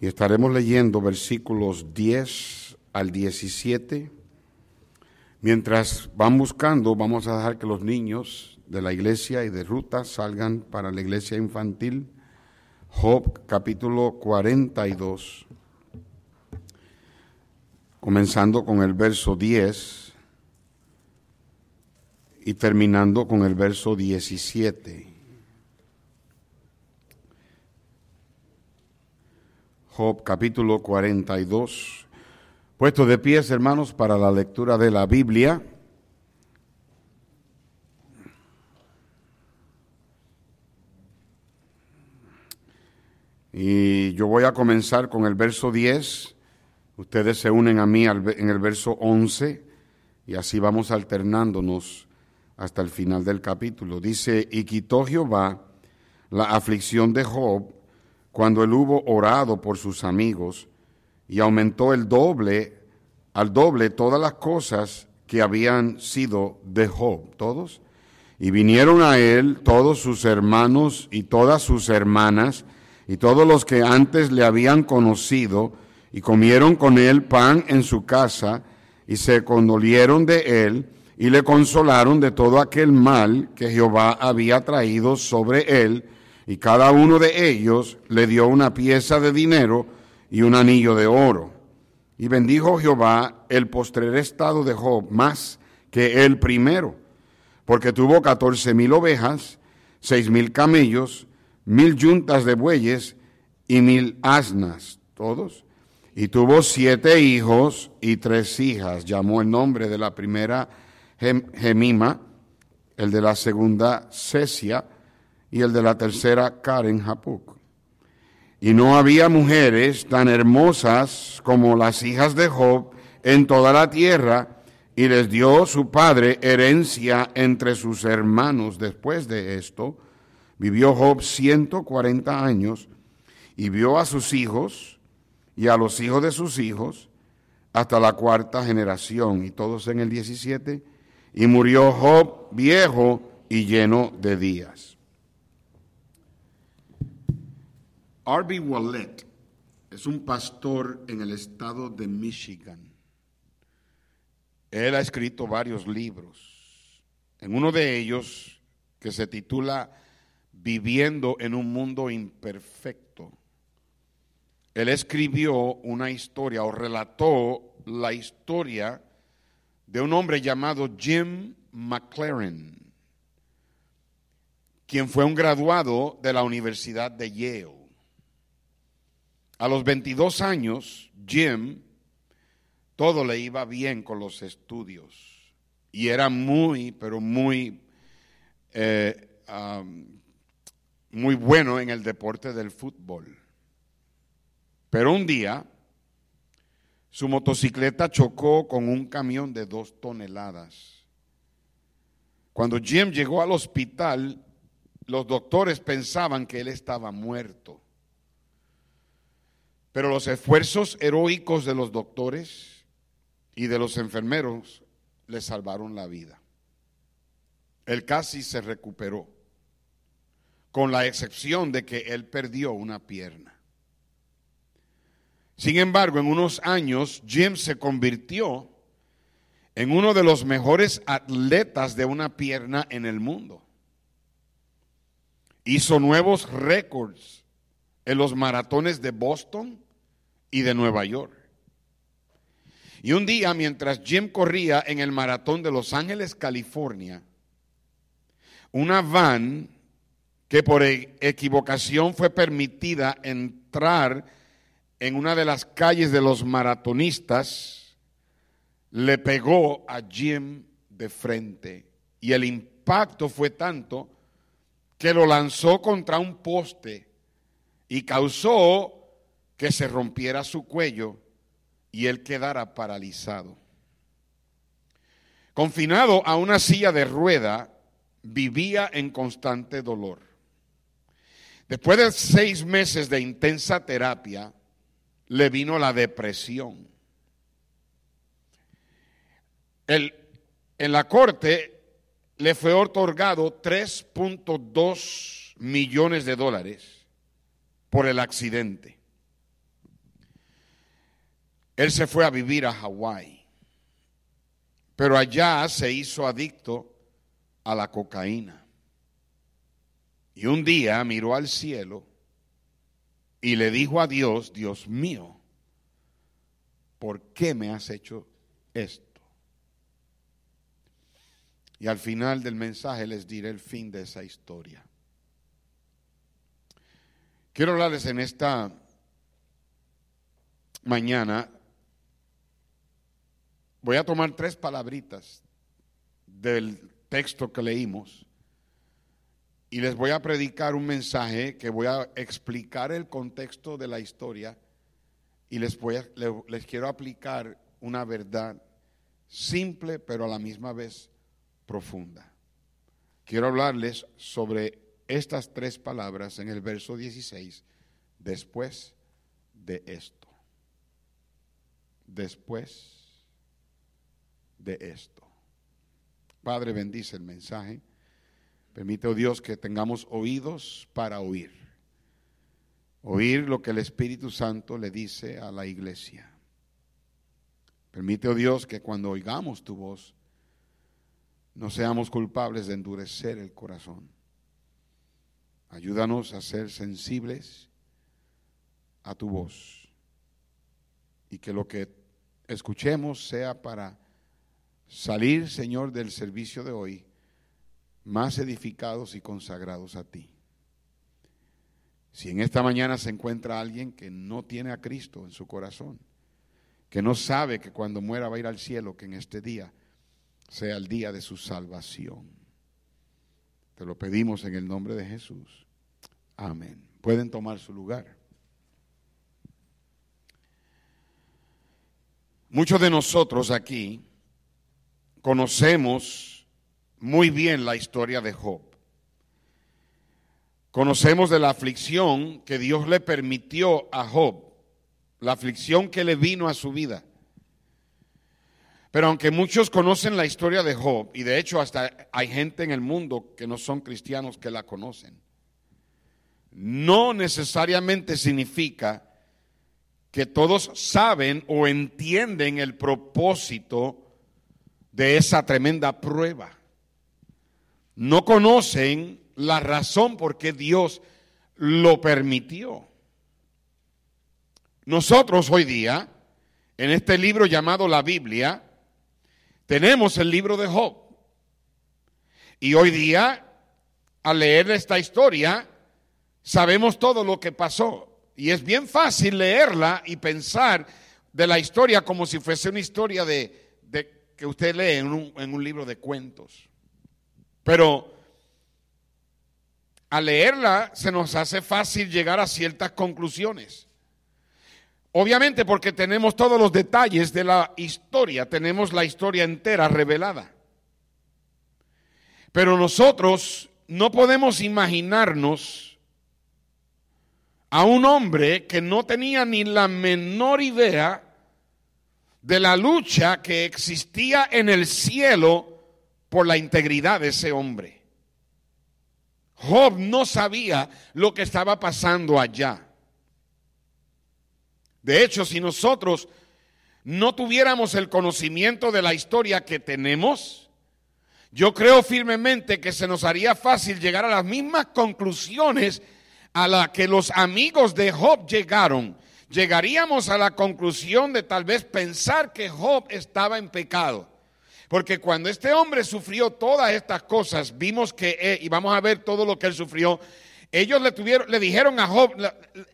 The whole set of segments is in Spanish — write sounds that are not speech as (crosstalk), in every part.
y estaremos leyendo versículos 10 al 17. Mientras van buscando, vamos a dejar que los niños de la iglesia y de ruta salgan para la iglesia infantil. Job capítulo 42, comenzando con el verso 10 y terminando con el verso 17. Job capítulo 42. Puesto de pies, hermanos, para la lectura de la Biblia. Y yo voy a comenzar con el verso 10. Ustedes se unen a mí en el verso 11 y así vamos alternándonos hasta el final del capítulo. Dice, y quitó Jehová la aflicción de Job cuando él hubo orado por sus amigos y aumentó el doble, al doble todas las cosas que habían sido de Job, todos. Y vinieron a él todos sus hermanos y todas sus hermanas y todos los que antes le habían conocido y comieron con él pan en su casa y se condolieron de él y le consolaron de todo aquel mal que Jehová había traído sobre él y cada uno de ellos le dio una pieza de dinero y un anillo de oro. Y bendijo Jehová el postrer estado de Job más que el primero, porque tuvo catorce mil ovejas, seis mil camellos, mil yuntas de bueyes y mil asnas, todos. Y tuvo siete hijos y tres hijas. Llamó el nombre de la primera Gemima, el de la segunda Cesia, y el de la tercera Karen Hapuk. Y no había mujeres tan hermosas como las hijas de Job en toda la tierra, y les dio su padre herencia entre sus hermanos. Después de esto, vivió Job 140 años y vio a sus hijos y a los hijos de sus hijos hasta la cuarta generación, y todos en el 17, y murió Job viejo y lleno de días. R.B. Wallet es un pastor en el estado de Michigan. Él ha escrito varios libros. En uno de ellos, que se titula Viviendo en un mundo imperfecto, él escribió una historia o relató la historia de un hombre llamado Jim McLaren, quien fue un graduado de la Universidad de Yale. A los 22 años, Jim, todo le iba bien con los estudios y era muy, pero muy, eh, muy bueno en el deporte del fútbol. Pero un día, su motocicleta chocó con un camión de dos toneladas. Cuando Jim llegó al hospital, los doctores pensaban que él estaba muerto. Pero los esfuerzos heroicos de los doctores y de los enfermeros le salvaron la vida. Él casi se recuperó, con la excepción de que él perdió una pierna. Sin embargo, en unos años, Jim se convirtió en uno de los mejores atletas de una pierna en el mundo. Hizo nuevos récords en los maratones de Boston y de Nueva York. Y un día, mientras Jim corría en el maratón de Los Ángeles, California, una van que por e-, equivocación fue permitida entrar en una de las calles de los maratonistas, le pegó a Jim de frente. Y el impacto fue tanto que lo lanzó contra un poste y causó que se rompiera su cuello y él quedara paralizado. Confinado a una silla de rueda, vivía en constante dolor. Después de seis meses de intensa terapia, le vino la depresión. en la corte le fue otorgado 3.2 millones de dólares por el accidente. Él se fue a vivir a Hawái, pero allá se hizo adicto a la cocaína. Y un día miró al cielo y le dijo a Dios, Dios mío, ¿por qué me has hecho esto? Y al final del mensaje les diré el fin de esa historia. Quiero hablarles en esta mañana. Voy a tomar tres palabritas del texto que leímos y les voy a predicar un mensaje que voy a explicar el contexto de la historia y les, voy les quiero aplicar una verdad simple pero a la misma vez profunda. Quiero hablarles sobre estas tres palabras en el verso 16, después de esto. Después de esto. Padre, bendice el mensaje. Permite, oh Dios, que tengamos oídos para oír. Oír lo que el Espíritu Santo le dice a la iglesia. Permite, oh Dios, que cuando oigamos tu voz, no seamos culpables de endurecer el corazón. Ayúdanos a ser sensibles a tu voz y que lo que escuchemos sea para salir, Señor, del servicio de hoy más edificados y consagrados a ti. Si en esta mañana se encuentra alguien que no tiene a Cristo en su corazón, que no sabe que cuando muera va a ir al cielo, que en este día sea el día de su salvación. Te lo pedimos en el nombre de Jesús. Amén. Pueden tomar su lugar. Muchos de nosotros aquí conocemos muy bien la historia de Job. Conocemos de la aflicción que Dios le permitió a Job, la aflicción que le vino a su vida. Pero aunque muchos conocen la historia de Job, y de hecho hasta hay gente en el mundo que no son cristianos que la conocen, no necesariamente significa que todos saben o entienden el propósito de esa tremenda prueba no conocen la razón por qué Dios lo permitió. Nosotros hoy día, en este libro llamado la Biblia, tenemos el libro de Job. Y hoy día, al leer esta historia, sabemos todo lo que pasó. Y es bien fácil leerla y pensar de la historia como si fuese una historia de, que usted lee en un libro de cuentos. Pero al leerla se nos hace fácil llegar a ciertas conclusiones. Obviamente porque tenemos todos los detalles de la historia, tenemos la historia entera revelada. Pero nosotros no podemos imaginarnos a un hombre que no tenía ni la menor idea de la lucha que existía en el cielo por la integridad de ese hombre. Job no sabía lo que estaba pasando allá. De hecho, si nosotros no tuviéramos el conocimiento de la historia que tenemos, yo creo firmemente que se nos haría fácil llegar a las mismas conclusiones a las que los amigos de Job llegaron. Llegaríamos a la conclusión de tal vez pensar que Job estaba en pecado. Porque cuando este hombre sufrió todas estas cosas, vimos que, eh, y vamos a ver todo lo que él sufrió, ellos le, tuvieron, le dijeron a Job,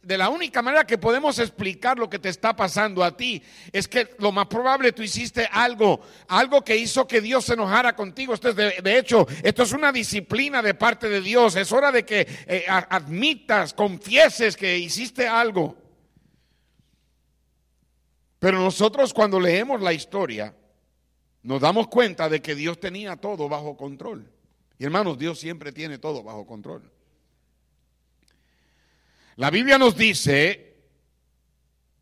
de la única manera que podemos explicar lo que te está pasando a ti, es que lo más probable tú hiciste algo, algo que hizo que Dios se enojara contigo. Esto es de, hecho, esto es una disciplina de parte de Dios. Es hora de que eh, admitas, confieses que hiciste algo. Pero nosotros cuando leemos la historia, nos damos cuenta de que Dios tenía todo bajo control. Y hermanos, Dios siempre tiene todo bajo control. La Biblia nos dice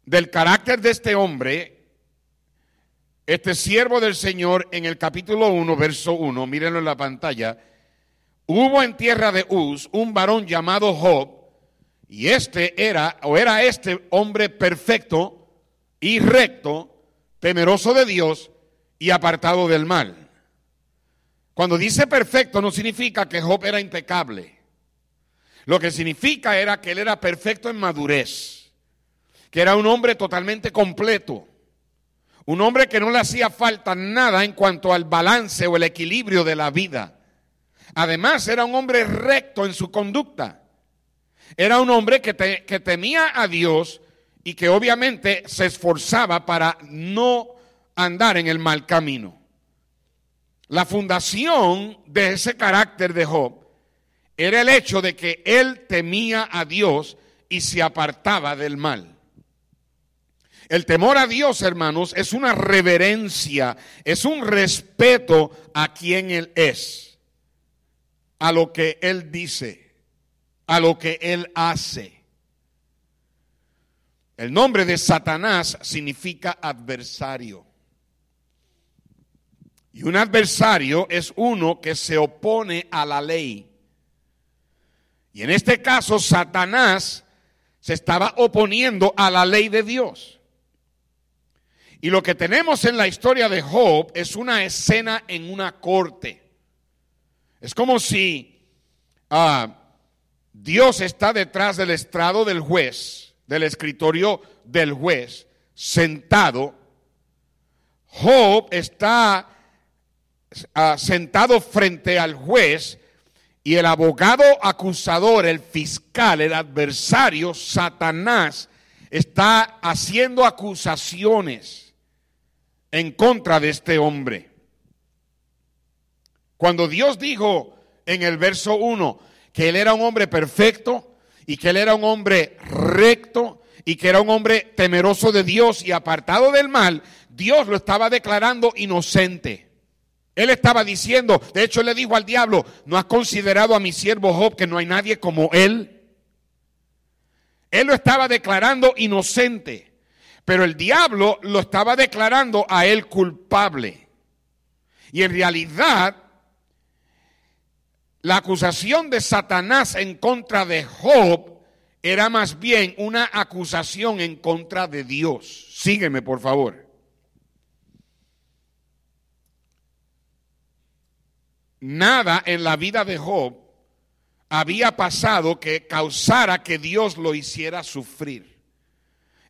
del carácter de este hombre, este siervo del Señor, en el capítulo 1, verso 1, mírenlo en la pantalla, hubo en tierra de Uz un varón llamado Job, y este era, o era este hombre perfecto y recto, temeroso de Dios y apartado del mal. Cuando dice perfecto no significa que Job era impecable. Lo que significa era que él era perfecto en madurez, que era un hombre totalmente completo, un hombre que no le hacía falta nada en cuanto al balance o el equilibrio de la vida. Además, era un hombre recto en su conducta. Era un hombre que, que temía a Dios y que obviamente se esforzaba para no andar en el mal camino. La fundación de ese carácter de Job era el hecho de que él temía a Dios y se apartaba del mal. El temor a Dios, hermanos, es una reverencia, es un respeto a quien Él es, a lo que Él dice, a lo que Él hace. El nombre de Satanás significa adversario. Y un adversario es uno que se opone a la ley. Y en este caso, Satanás se estaba oponiendo a la ley de Dios. Y lo que tenemos en la historia de Job es una escena en una corte. Es como si ah, Dios está detrás del estrado del juez, del escritorio del juez, sentado. Job está sentado frente al juez y el abogado acusador, el fiscal, el adversario, Satanás, está haciendo acusaciones en contra de este hombre. Cuando Dios dijo en el verso 1 que él era un hombre perfecto y que él era un hombre recto y que era un hombre temeroso de Dios y apartado del mal, Dios lo estaba declarando inocente. Él estaba diciendo, de hecho le dijo al diablo, ¿no has considerado a mi siervo Job que no hay nadie como él? Él lo estaba declarando inocente, pero el diablo lo estaba declarando a él culpable. Y en realidad, la acusación de Satanás en contra de Job era más bien una acusación en contra de Dios. Sígueme, por favor. nada en la vida de Job había pasado que causara que Dios lo hiciera sufrir.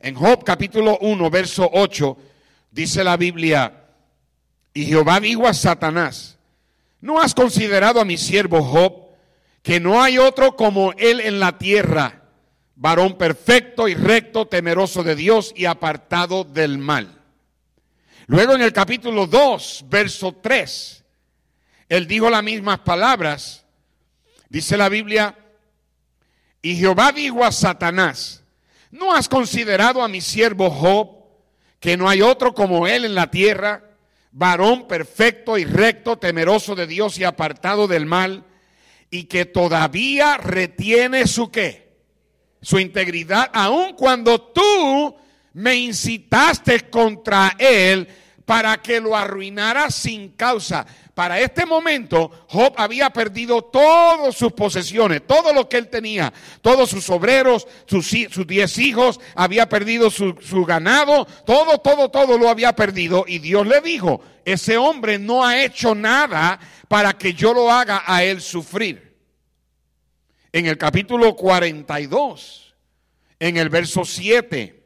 En Job capítulo 1, verso 8, dice la Biblia, y Jehová dijo a Satanás, ¿no has considerado a mi siervo Job, que no hay otro como él en la tierra, varón perfecto y recto, temeroso de Dios y apartado del mal? Luego en el capítulo 2, verso 3, él dijo las mismas palabras. Dice la Biblia, y Jehová dijo a Satanás, ¿no has considerado a mi siervo Job, que no hay otro como él en la tierra, varón perfecto y recto, temeroso de Dios y apartado del mal, y que todavía retiene su qué? Su integridad, aun cuando tú me incitaste contra él para que lo arruinara sin causa. Para este momento, Job había perdido todas sus posesiones, todo lo que él tenía, todos sus obreros, sus, diez hijos, había perdido su, su ganado, todo, todo, todo lo había perdido. Y Dios le dijo, ese hombre no ha hecho nada para que yo lo haga a él sufrir. En el capítulo 42, en el verso 7.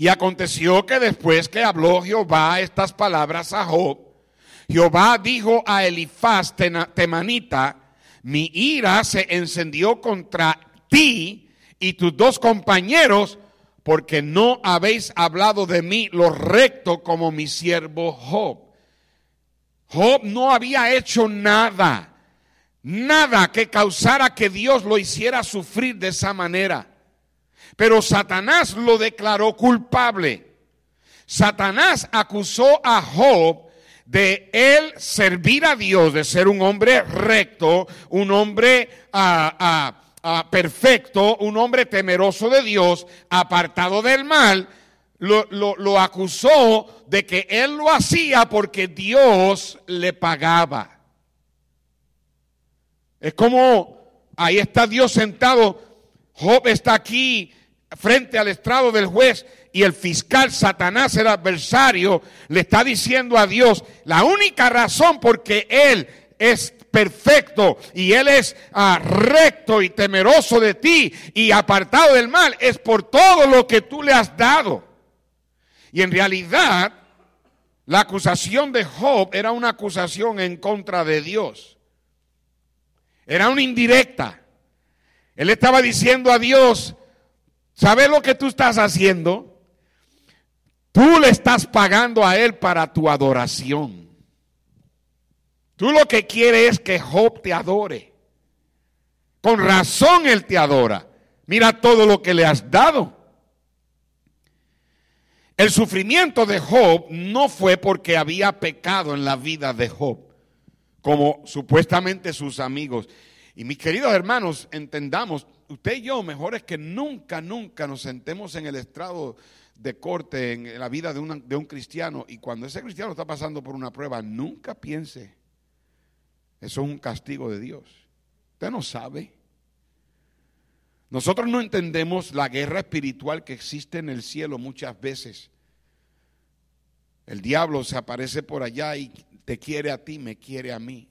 Y aconteció que después que habló Jehová estas palabras a Job, Jehová dijo a Elifaz temanita, mi ira se encendió contra ti y tus dos compañeros, porque no habéis hablado de mí lo recto como mi siervo Job. Job no había hecho nada, nada que causara que Dios lo hiciera sufrir de esa manera. Pero Satanás lo declaró culpable. Satanás acusó a Job de él servir a Dios, de ser un hombre recto, un hombre perfecto, un hombre temeroso de Dios, apartado del mal, lo, lo acusó de que él lo hacía porque Dios le pagaba. Es como ahí está Dios sentado, Job está aquí frente al estrado del juez y el fiscal Satanás, el adversario, le está diciendo a Dios, la única razón por que él es perfecto y él es ah, recto y temeroso de ti y apartado del mal es por todo lo que tú le has dado. Y en realidad, la acusación de Job era una acusación en contra de Dios. Era una indirecta. Él estaba diciendo a Dios, ¿sabes lo que tú estás haciendo? Tú le estás pagando a Él para tu adoración. Tú lo que quieres es que Job te adore. Con razón Él te adora. Mira todo lo que le has dado. El sufrimiento de Job no fue porque había pecado en la vida de Job, como supuestamente sus amigos. Y mis queridos hermanos, entendamos, usted y yo, mejor es que nunca, nunca nos sentemos en el estrado de corte en la vida de, un cristiano y cuando ese cristiano está pasando por una prueba, nunca piense, eso es un castigo de Dios. Usted no sabe. Nosotros no entendemos la guerra espiritual que existe en el cielo muchas veces. El diablo se aparece por allá y te quiere a ti, me quiere a mí.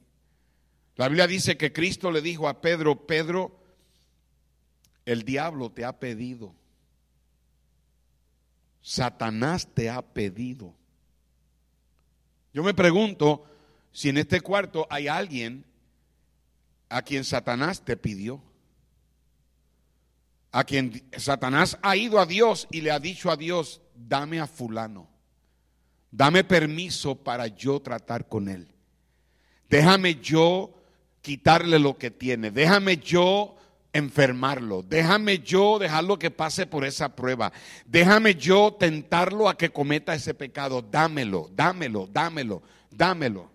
La Biblia dice que Cristo le dijo a Pedro, Pedro, el diablo te ha pedido Satanás te ha pedido. Yo me pregunto si en este cuarto hay alguien a quien Satanás te pidió. A quien Satanás ha ido a Dios y le ha dicho a Dios, dame a fulano. Dame permiso para yo tratar con él. Déjame yo quitarle lo que tiene. Déjame yo enfermarlo. Déjame yo dejarlo que pase por esa prueba. Déjame yo tentarlo a que cometa ese pecado. Dámelo, dámelo, dámelo, dámelo.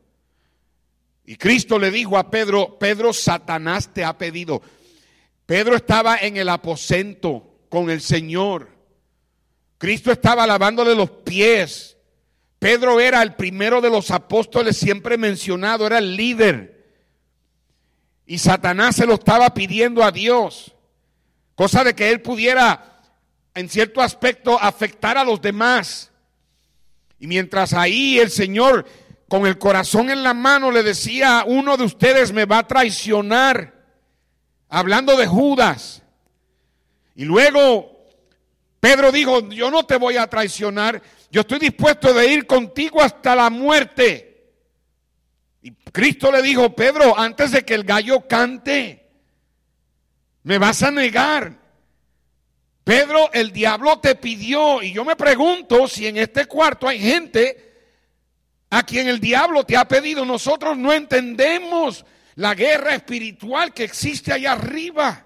Y Cristo le dijo a Pedro, Pedro, Satanás te ha pedido. Pedro estaba en el aposento con el Señor. Cristo estaba lavándole los pies. Pedro era el primero de los apóstoles siempre mencionado, era el líder. Y Satanás se lo estaba pidiendo a Dios. Cosa de que él pudiera, en cierto aspecto, afectar a los demás. Y mientras ahí el Señor, con el corazón en la mano, le decía, uno de ustedes me va a traicionar. Hablando de Judas. Y luego Pedro dijo, yo no te voy a traicionar, yo estoy dispuesto de ir contigo hasta la muerte. Cristo le dijo, Pedro, antes de que el gallo cante, me vas a negar. Pedro, el diablo te pidió, y yo me pregunto si en este cuarto hay gente a quien el diablo te ha pedido. Nosotros no entendemos la guerra espiritual que existe allá arriba.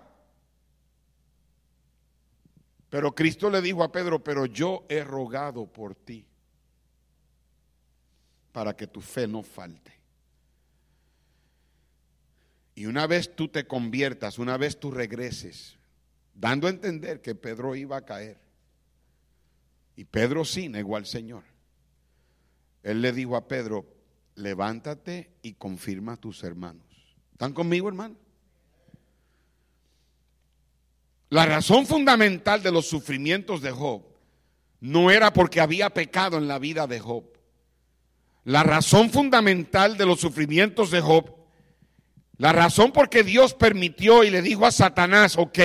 Pero Cristo le dijo a Pedro, pero yo he rogado por ti para que tu fe no falte. Y una vez tú te conviertas, una vez tú regreses, dando a entender que Pedro iba a caer. Y Pedro sí negó al Señor. Él le dijo a Pedro, levántate y confirma a tus hermanos. ¿Están conmigo, hermano? La razón fundamental de los sufrimientos de Job no era porque había pecado en la vida de Job. La razón fundamental de los sufrimientos de Job la razón por que Dios permitió y le dijo a Satanás, ok,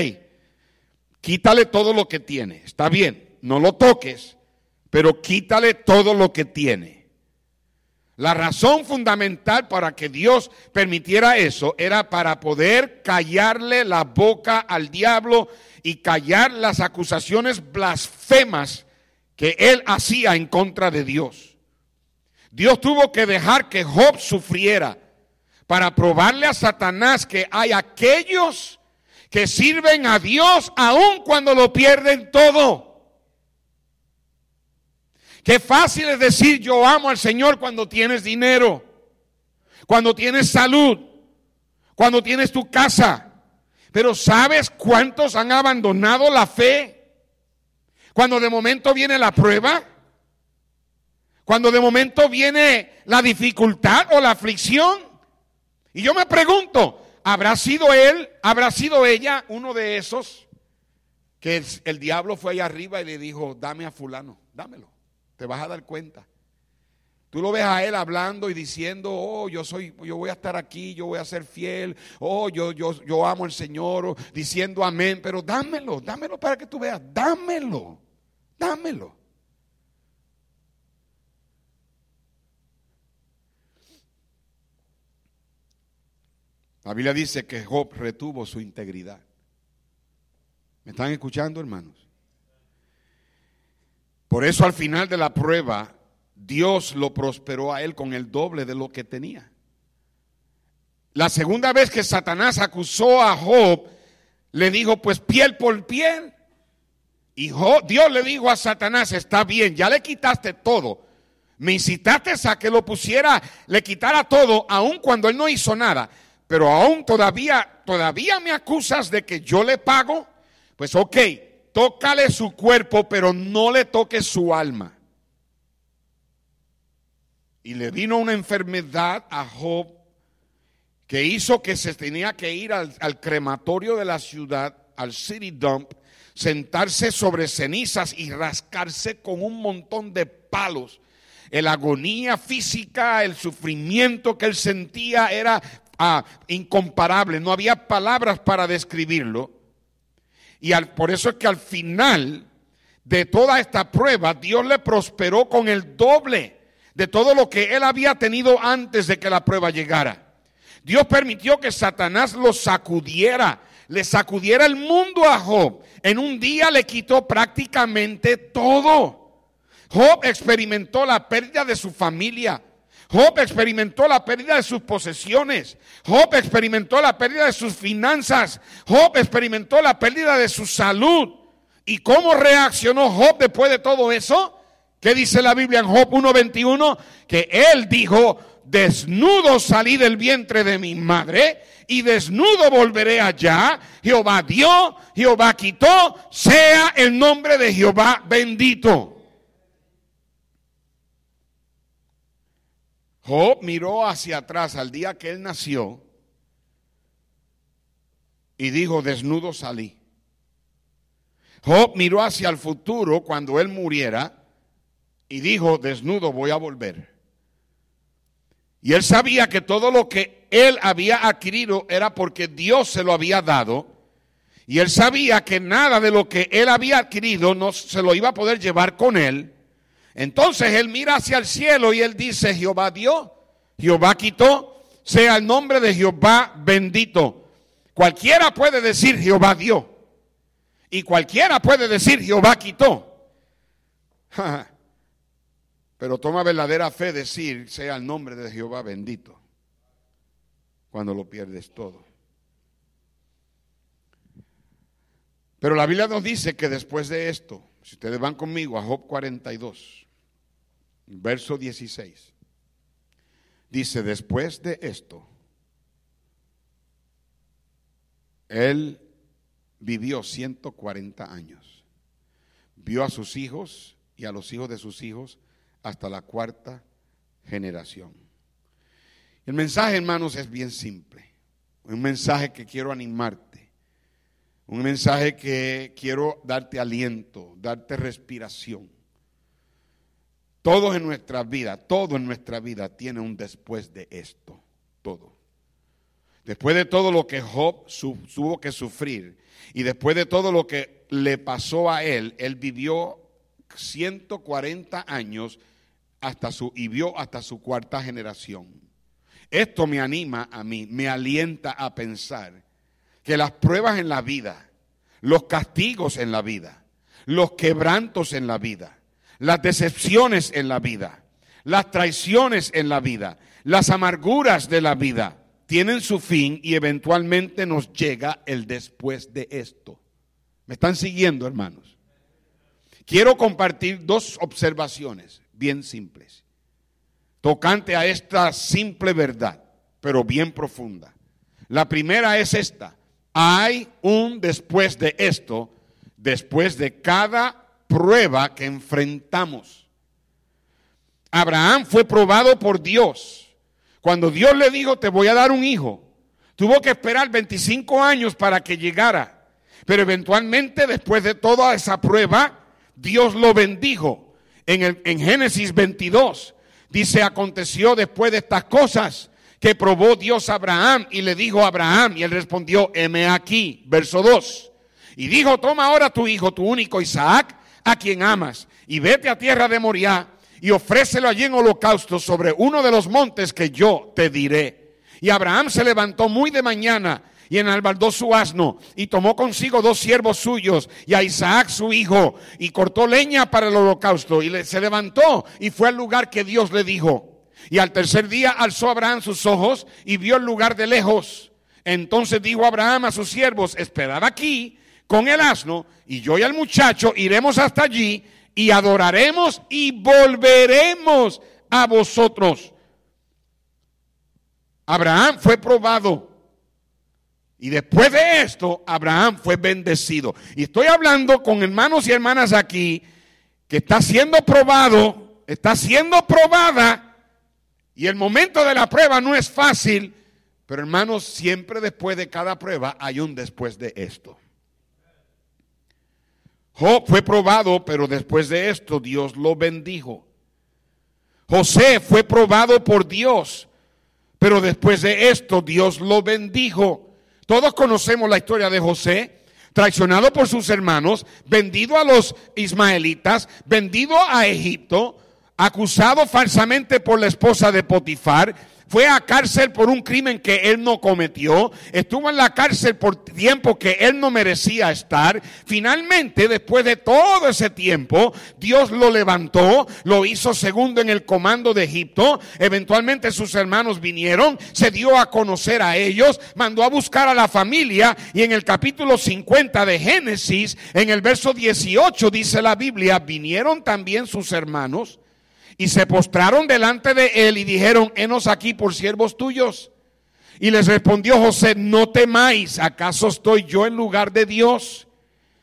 quítale todo lo que tiene, está bien, no lo toques, pero quítale todo lo que tiene. La razón fundamental para que Dios permitiera eso era para poder callarle la boca al diablo y callar las acusaciones blasfemas que él hacía en contra de Dios. Dios tuvo que dejar que Job sufriera para probarle a Satanás que hay aquellos que sirven a Dios aun cuando lo pierden todo. Qué fácil es decir yo amo al Señor cuando tienes dinero, cuando tienes salud, cuando tienes tu casa. Pero ¿sabes cuántos han abandonado la fe? Cuando de momento viene la prueba, cuando de momento viene la dificultad o la aflicción. Y yo me pregunto, ¿habrá sido él, habrá sido ella uno de esos que el, diablo fue allá arriba y le dijo, dame a fulano, dámelo? Te vas a dar cuenta. Tú lo ves a él hablando y diciendo, oh, yo soy, yo voy a estar aquí, yo voy a ser fiel, oh, yo, yo, yo amo al Señor, diciendo amén, pero dámelo, dámelo para que tú veas, dámelo, dámelo. La Biblia dice que Job retuvo su integridad. ¿Me están escuchando, hermanos? Por eso al final de la prueba, Dios lo prosperó a él con el doble de lo que tenía. La segunda vez que Satanás acusó a Job, le dijo, pues piel por piel. Y Dios le dijo a Satanás, está bien, ya le quitaste todo. Me incitaste a que lo pusiera, le quitara todo, aun cuando él no hizo nada. Pero aún todavía, todavía me acusas de que yo le pago. Pues ok, tócale su cuerpo, pero no le toques su alma. Y le vino una enfermedad a Job que hizo que se tenía que ir al, al crematorio de la ciudad, al city dump, sentarse sobre cenizas y rascarse con un montón de palos. La agonía física, el sufrimiento que él sentía era incomparable, no había palabras para describirlo. Y por eso es que al final de toda esta prueba, Dios le prosperó con el doble de todo lo que él había tenido antes de que la prueba llegara. Dios permitió que Satanás lo sacudiera, le sacudiera el mundo a Job. En un día le quitó prácticamente todo. Job experimentó la pérdida de su familia, Job experimentó la pérdida de sus posesiones. Job experimentó la pérdida de sus finanzas. Job experimentó la pérdida de su salud. ¿Y cómo reaccionó Job después de todo eso? ¿Qué dice la Biblia en Job 1.21? Que él dijo, desnudo salí del vientre de mi madre y desnudo volveré allá. Jehová dio, Jehová quitó, sea el nombre de Jehová bendito. Job miró hacia atrás al día que él nació y dijo, desnudo salí. Job miró hacia el futuro cuando él muriera y dijo, desnudo voy a volver. Y él sabía que todo lo que él había adquirido era porque Dios se lo había dado. Y él sabía que nada de lo que él había adquirido no se lo iba a poder llevar con él. Entonces él mira hacia el cielo y él dice, Jehová dio, Jehová quitó, sea el nombre de Jehová bendito. Cualquiera puede decir Jehová dio. Y cualquiera puede decir Jehová quitó. (laughs) Pero toma verdadera fe decir sea el nombre de Jehová bendito. Cuando lo pierdes todo. Pero la Biblia nos dice que después de esto, si ustedes van conmigo a Job 42, verso 16. Dice, después de esto, él vivió 140 años. Vio a sus hijos y a los hijos de sus hijos hasta la cuarta generación. El mensaje, hermanos, es bien simple. Un mensaje que quiero animarte. Un mensaje que quiero darte aliento, darte respiración. Todo en nuestra vida, todo en nuestra vida tiene un después de esto, todo. Después de todo lo que Job tuvo que sufrir y después de todo lo que le pasó a él, él vivió 140 años hasta su, y vio hasta su cuarta generación. Esto me anima a mí, me alienta a pensar que las pruebas en la vida, los castigos en la vida, los quebrantos en la vida, las decepciones en la vida, las traiciones en la vida, las amarguras de la vida tienen su fin y eventualmente nos llega el después de esto. ¿Me están siguiendo, hermanos? quiero compartir dos observaciones bien simples, tocante a esta simple verdad, pero bien profunda. La primera es esta, hay un después de esto, después de cada prueba que enfrentamos. Abraham fue probado por Dios. Cuando Dios le dijo, te voy a dar un hijo, tuvo que esperar 25 años para que llegara. Pero eventualmente, después de toda esa prueba, Dios lo bendijo. En, el, en Génesis 22 dice, aconteció después de estas cosas que probó Dios a Abraham y le dijo a Abraham y él respondió, heme aquí, verso 2. Y dijo, toma ahora tu hijo, tu único Isaac, a quien amas, y vete a tierra de Moriah y ofrécelo allí en holocausto sobre uno de los montes que yo te diré. Y Abraham se levantó muy de mañana y enalbardó su asno y tomó consigo dos siervos suyos y a Isaac su hijo y cortó leña para el holocausto y se levantó y fue al lugar que Dios le dijo. Y al tercer día alzó Abraham sus ojos y vio el lugar de lejos. Entonces dijo Abraham a sus siervos, esperad aquí con el asno y yo y el muchacho iremos hasta allí y adoraremos y volveremos a vosotros. Abraham fue probado. Y después de esto, Abraham fue bendecido. Y estoy hablando con hermanos y hermanas aquí que está siendo probado, está siendo probada. Y el momento de la prueba no es fácil. Pero hermanos, siempre después de cada prueba hay un después de esto. Job fue probado, pero después de esto Dios lo bendijo. José fue probado por Dios, pero después de esto Dios lo bendijo. Todos conocemos la historia de José, traicionado por sus hermanos, vendido a los ismaelitas, vendido a Egipto, acusado falsamente por la esposa de Potifar, fue a cárcel por un crimen que él no cometió, estuvo en la cárcel por tiempo que él no merecía estar. Finalmente, después de todo ese tiempo, Dios lo levantó, lo hizo segundo en el comando de Egipto. Eventualmente sus hermanos vinieron, se dio a conocer a ellos, mandó a buscar a la familia y en el capítulo 50 de Génesis, en el verso 18 dice la Biblia, vinieron también sus hermanos y se postraron delante de él y dijeron, henos aquí por siervos tuyos. Y les respondió José, no temáis, ¿acaso estoy yo en lugar de Dios?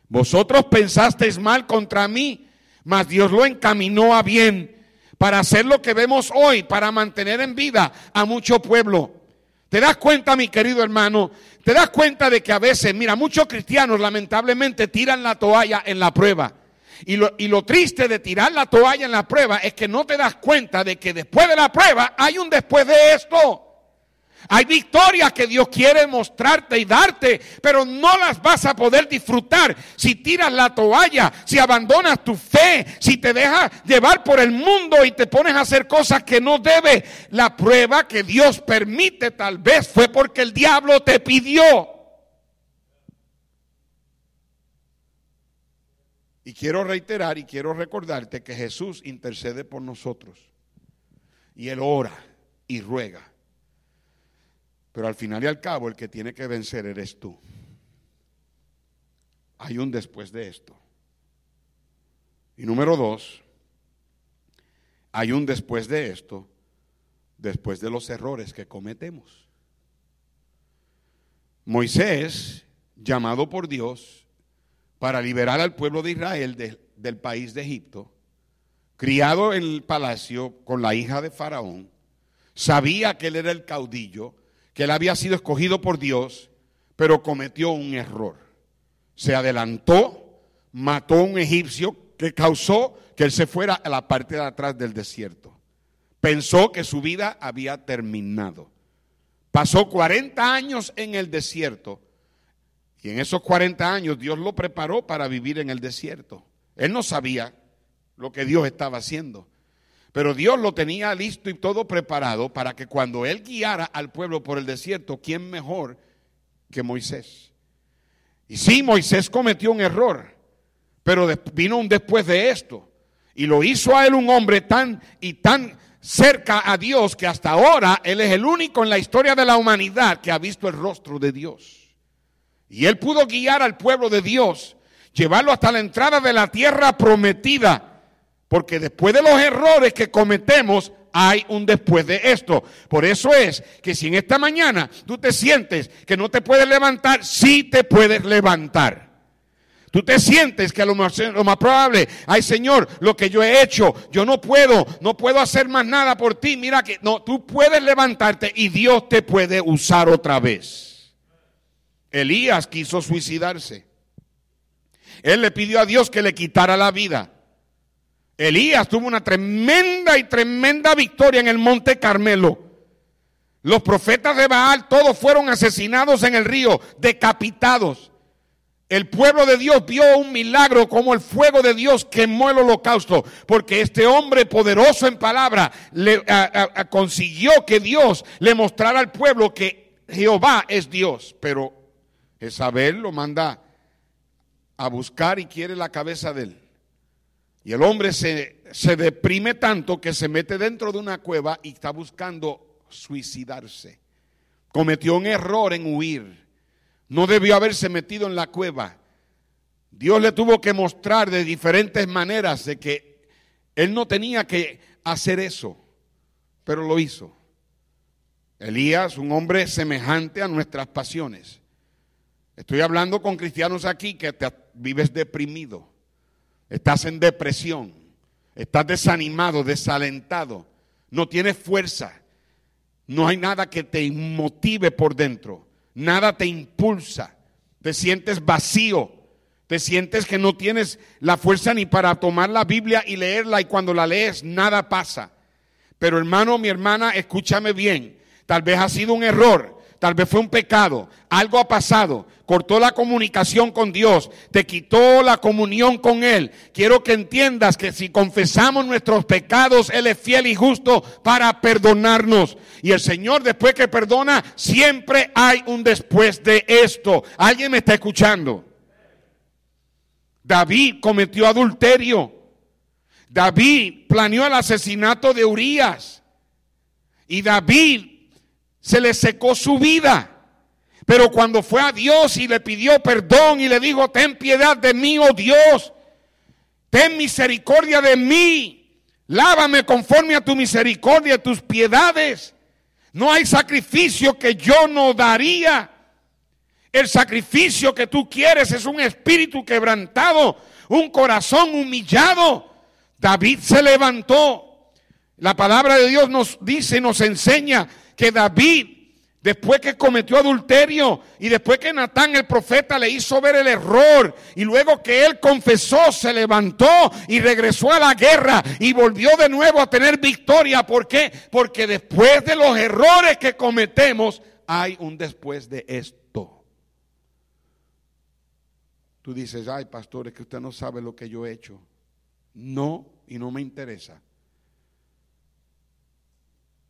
Vosotros pensasteis mal contra mí, mas Dios lo encaminó a bien para hacer lo que vemos hoy, para mantener en vida a mucho pueblo. ¿Te das cuenta, mi querido hermano? ¿Te das cuenta de que a veces, mira, muchos cristianos lamentablemente tiran la toalla en la prueba? Y lo, y lo, triste de tirar la toalla en la prueba es que no te das cuenta de que después de la prueba hay un después de esto. Hay victorias que Dios quiere mostrarte y darte, pero no las vas a poder disfrutar si tiras la toalla, si abandonas tu fe, si te dejas llevar por el mundo y te pones a hacer cosas que no debes. La prueba que Dios permite tal vez fue porque el diablo te pidió. Y quiero reiterar y quiero recordarte que Jesús intercede por nosotros. Y Él ora y ruega. Pero al final y al cabo el que tiene que vencer eres tú. Hay un después de esto. Y número dos, hay un después de esto, después de los errores que cometemos. Moisés, llamado por Dios, para liberar al pueblo de Israel del país de Egipto, criado en el palacio con la hija de Faraón, sabía que él era el caudillo, que él había sido escogido por Dios, pero cometió un error. Se adelantó, mató a un egipcio que causó que él se fuera a la parte de atrás del desierto. Pensó que su vida había terminado. Pasó 40 años en el desierto y en esos 40 años Dios lo preparó para vivir en el desierto. Él no sabía lo que Dios estaba haciendo. Pero Dios lo tenía listo y todo preparado para que cuando Él guiara al pueblo por el desierto, ¿quién mejor que Moisés? Y sí, Moisés cometió un error, pero vino un después de esto. Y lo hizo a él un hombre tan y tan cerca a Dios que hasta ahora Él es el único en la historia de la humanidad que ha visto el rostro de Dios. Y él pudo guiar al pueblo de Dios. llevarlo hasta la entrada de la tierra prometida, porque después de los errores que cometemos, hay un después de esto. Por eso es que si en esta mañana tú te sientes que no te puedes levantar, sí te puedes levantar. Tú te sientes que lo más, lo más probable, ay Señor, lo que yo he hecho, yo no puedo, no puedo hacer más nada por ti. Mira que no, tú puedes levantarte y Dios te puede usar otra vez. Elías quiso suicidarse. Él le pidió a Dios que le quitara la vida. Elías tuvo una tremenda y tremenda victoria en el monte Carmelo. Los profetas de Baal todos fueron asesinados en el río, decapitados. El pueblo de Dios vio un milagro como el fuego de Dios quemó el holocausto, porque este hombre poderoso en palabra le, consiguió que Dios le mostrara al pueblo que Jehová es Dios. Pero Isabel lo manda a buscar y quiere la cabeza de él. Y el hombre se, se deprime tanto que se mete dentro de una cueva y está buscando suicidarse. Cometió un error en huir no debió haberse metido en la cueva. Dios le tuvo que mostrar de diferentes maneras de que él no tenía que hacer eso, pero lo hizo. Elías, un hombre semejante a nuestras pasiones. Estoy hablando con cristianos aquí que te vives deprimido, estás en depresión, estás desanimado, desalentado, no tienes fuerza, no hay nada que te motive por dentro nada te impulsa, te sientes vacío, te sientes que no tienes la fuerza ni para tomar la Biblia y leerla y cuando la lees nada pasa. Pero hermano, mi hermana, escúchame bien, tal vez ha sido un error, tal vez fue un pecado, algo ha pasado, cortó la comunicación con Dios, te quitó la comunión con Él. Quiero que entiendas que si confesamos nuestros pecados, Él es fiel y justo para perdonarnos. Y el Señor después que perdona, siempre hay un después de esto. ¿Alguien me está escuchando? David cometió adulterio. David planeó el asesinato de Urias. Y David se le secó su vida. Pero cuando fue a Dios y le pidió perdón y le dijo, ten piedad de mí, oh Dios, ten misericordia de mí, lávame conforme a tu misericordia, tus piedades. No hay sacrificio que yo no daría. El sacrificio que tú quieres es un espíritu quebrantado, un corazón humillado. David se levantó. La palabra de Dios nos dice, nos enseña que David, después que cometió adulterio y después que Natán el profeta le hizo ver el error y luego que él confesó, se levantó y regresó a la guerra y volvió de nuevo a tener victoria. ¿Por qué? Porque después de los errores que cometemos, hay un después de esto. Tú dices, ay pastor, es que usted no sabe lo que yo he hecho. No, y no me interesa.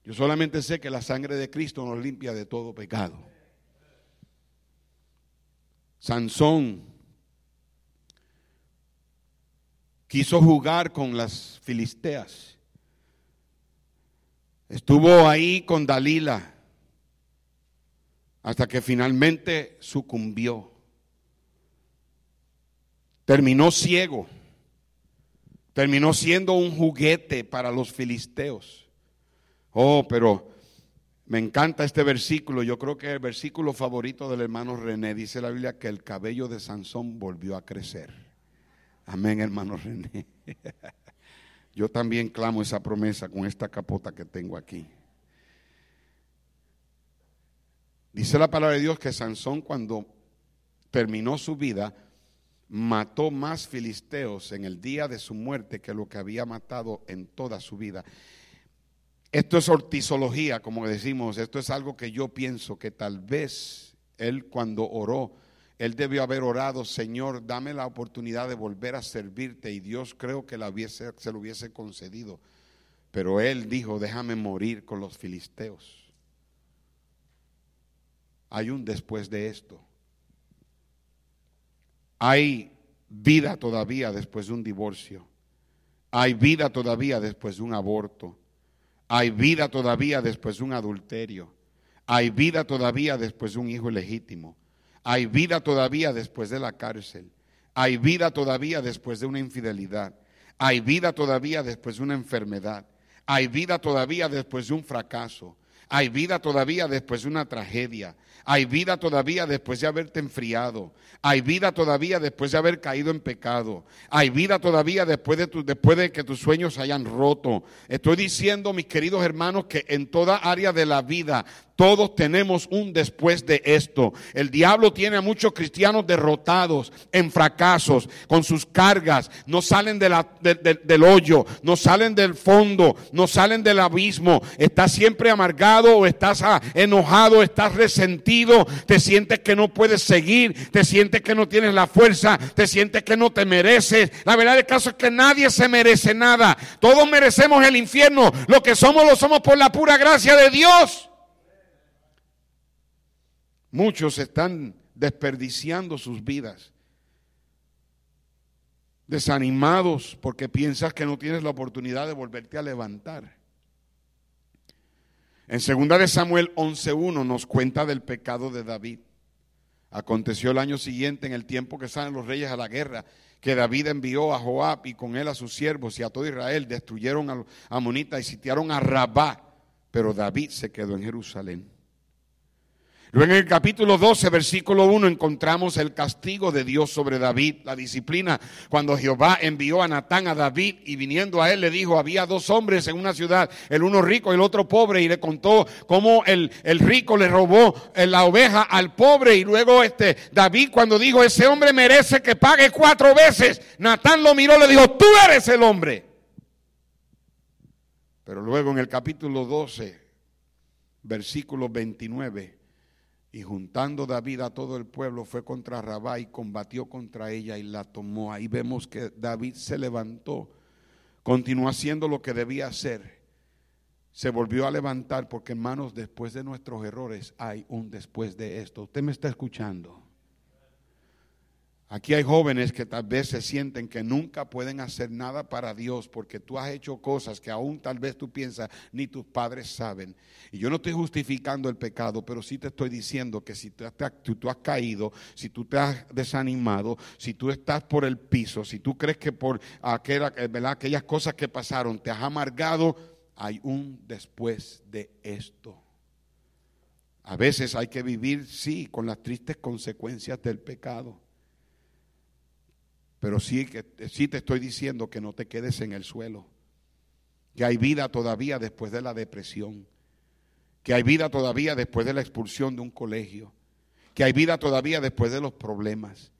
Yo solamente sé que la sangre de Cristo nos limpia de todo pecado. Sansón quiso jugar con las filisteas. Estuvo ahí con Dalila hasta que finalmente sucumbió. Terminó ciego. Terminó siendo un juguete para los filisteos. Oh, pero me encanta este versículo. Yo creo que es el versículo favorito del hermano René. Dice la Biblia que el cabello de Sansón volvió a crecer. Amén, hermano René. (laughs) Yo también clamo esa promesa con esta capota que tengo aquí. Dice la palabra de Dios que Sansón cuando terminó su vida mató más filisteos en el día de su muerte que lo que había matado en toda su vida. Esto es ortizología, como decimos, esto es algo que yo pienso que tal vez él cuando oró, él debió haber orado, Señor, dame la oportunidad de volver a servirte y Dios creo que la hubiese, se lo hubiese concedido. Pero él dijo, déjame morir con los filisteos. Hay un después de esto. Hay vida todavía después de un divorcio. Hay vida todavía después de un aborto. Hay vida todavía después de un adulterio. Hay vida todavía después de un hijo ilegítimo. Hay vida todavía después de la cárcel. Hay vida todavía después de una infidelidad. Hay vida todavía después de una enfermedad. Hay vida todavía después de un fracaso. Hay vida todavía después de una tragedia. Hay vida todavía después de haberte enfriado. Hay vida todavía después de haber caído en pecado. Hay vida todavía después de, que tus sueños se hayan roto. Estoy diciendo, mis queridos hermanos, que en toda área de la vida todos tenemos un después de esto. El diablo tiene a muchos cristianos derrotados, en fracasos, con sus cargas. No salen del hoyo, no salen del fondo, no salen del abismo. Estás siempre amargado o estás ah, enojado, estás resentido, te sientes que no puedes seguir, te sientes que no tienes la fuerza, te sientes que no te mereces. La verdad del caso es que nadie se merece nada. Todos merecemos el infierno. Lo que somos lo somos por la pura gracia de Dios. Muchos están desperdiciando sus vidas, desanimados porque piensas que no tienes la oportunidad de volverte a levantar. En segunda de Samuel 11.1 nos cuenta del pecado de David. Aconteció el año siguiente, en el tiempo que salen los reyes a la guerra, que David envió a Joab y con él a sus siervos y a todo Israel, destruyeron a los amonitas y sitiaron a Rabá, pero David se quedó en Jerusalén. Luego en el capítulo 12, versículo 1, encontramos el castigo de Dios sobre David, la disciplina. Cuando Jehová envió a Natán a David y viniendo a él le dijo, había dos hombres en una ciudad, el uno rico y el otro pobre, y le contó cómo el, el rico le robó eh, la oveja al pobre. Y luego este David cuando dijo, ese hombre merece que pague cuatro veces, Natán lo miró le dijo, tú eres el hombre. Pero luego en el capítulo 12, versículo 29, y juntando David a todo el pueblo, fue contra Rabá y combatió contra ella y la tomó. Ahí vemos que David se levantó, continuó haciendo lo que debía hacer. Se volvió a levantar porque hermanos, después de nuestros errores hay un después de esto. Usted me está escuchando. Aquí hay jóvenes que tal vez se sienten que nunca pueden hacer nada para Dios porque tú has hecho cosas que aún tal vez tú piensas ni tus padres saben. Y yo no estoy justificando el pecado, pero sí te estoy diciendo que si tú, has caído, si tú te has desanimado, si tú estás por el piso, si tú crees que por aquella, eh, aquellas cosas que pasaron te has amargado, hay un después de esto. A veces hay que vivir, sí, con las tristes consecuencias del pecado. Pero sí, que, sí te estoy diciendo que no te quedes en el suelo. Que hay vida todavía después de la depresión. Que hay vida todavía después de la expulsión de un colegio. Que hay vida todavía después de los problemas.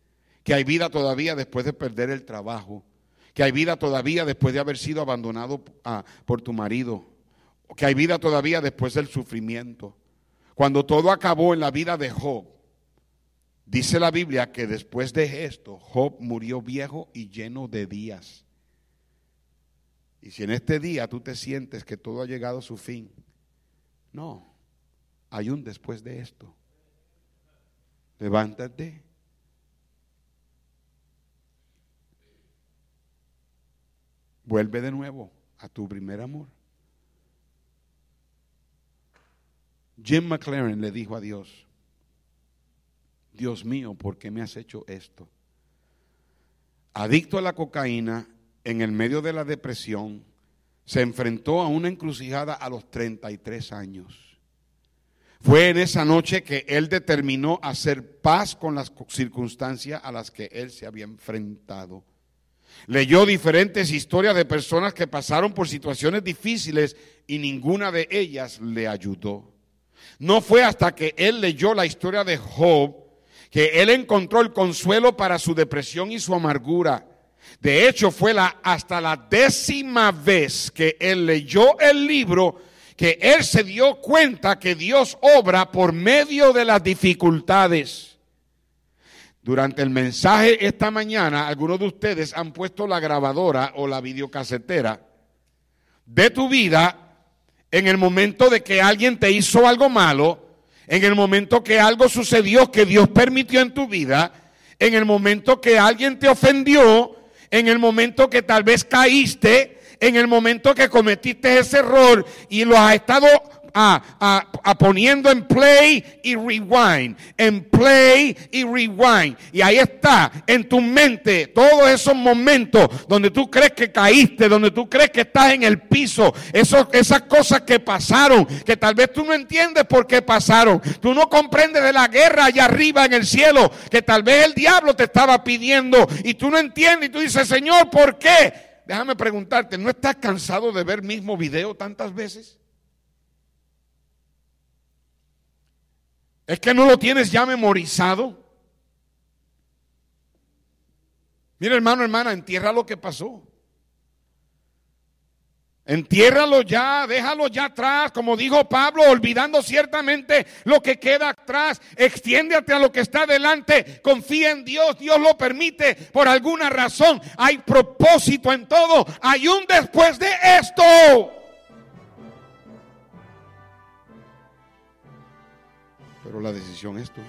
Que hay vida todavía después de perder el trabajo. Que hay vida todavía después de haber sido abandonado por tu marido. Que hay vida todavía después del sufrimiento. Cuando todo acabó en la vida de Job, Dice la Biblia que después de esto Job murió viejo y lleno de días. Y si en este día tú te sientes que todo ha llegado a su fin, no, hay un después de esto. Levántate. Vuelve de nuevo a tu primer amor. Jim McLaren le dijo a Dios, Dios mío, ¿por qué me has hecho esto? Adicto a la cocaína, en el medio de la depresión, se enfrentó a una encrucijada a los 33 años. Fue en esa noche que él determinó hacer paz con las circunstancias a las que él se había enfrentado. Leyó diferentes historias de personas que pasaron por situaciones difíciles y ninguna de ellas le ayudó. No fue hasta que él leyó la historia de Job que él encontró el consuelo para su depresión y su amargura. De hecho, fue la, hasta la décima vez que él leyó el libro que él se dio cuenta que Dios obra por medio de las dificultades. Durante el mensaje esta mañana, algunos de ustedes han puesto la grabadora o la videocasetera de tu vida en el momento de que alguien te hizo algo malo en el momento que algo sucedió que Dios permitió en tu vida, en el momento que alguien te ofendió, en el momento que tal vez caíste, en el momento que cometiste ese error y lo has estado a, poniendo en play y rewind, en play y rewind. Y ahí está, en tu mente, todos esos momentos donde tú crees que caíste, donde tú crees que estás en el piso, esas cosas que pasaron, que tal vez tú no entiendes por qué pasaron. Tú no comprendes de la guerra allá arriba en el cielo, que tal vez el diablo te estaba pidiendo y tú no entiendes y tú dices, Señor, ¿por qué? Déjame preguntarte, ¿no estás cansado de ver mismo video tantas veces? ¿Es que no lo tienes ya memorizado? Mira hermano, hermana, entierra lo que pasó. Entiérralo ya, déjalo ya atrás, como dijo Pablo, olvidando ciertamente lo que queda atrás. Extiéndete a lo que está delante, confía en Dios, Dios lo permite por alguna razón. Hay propósito en todo, hay un después de esto. Pero la decisión es tuya.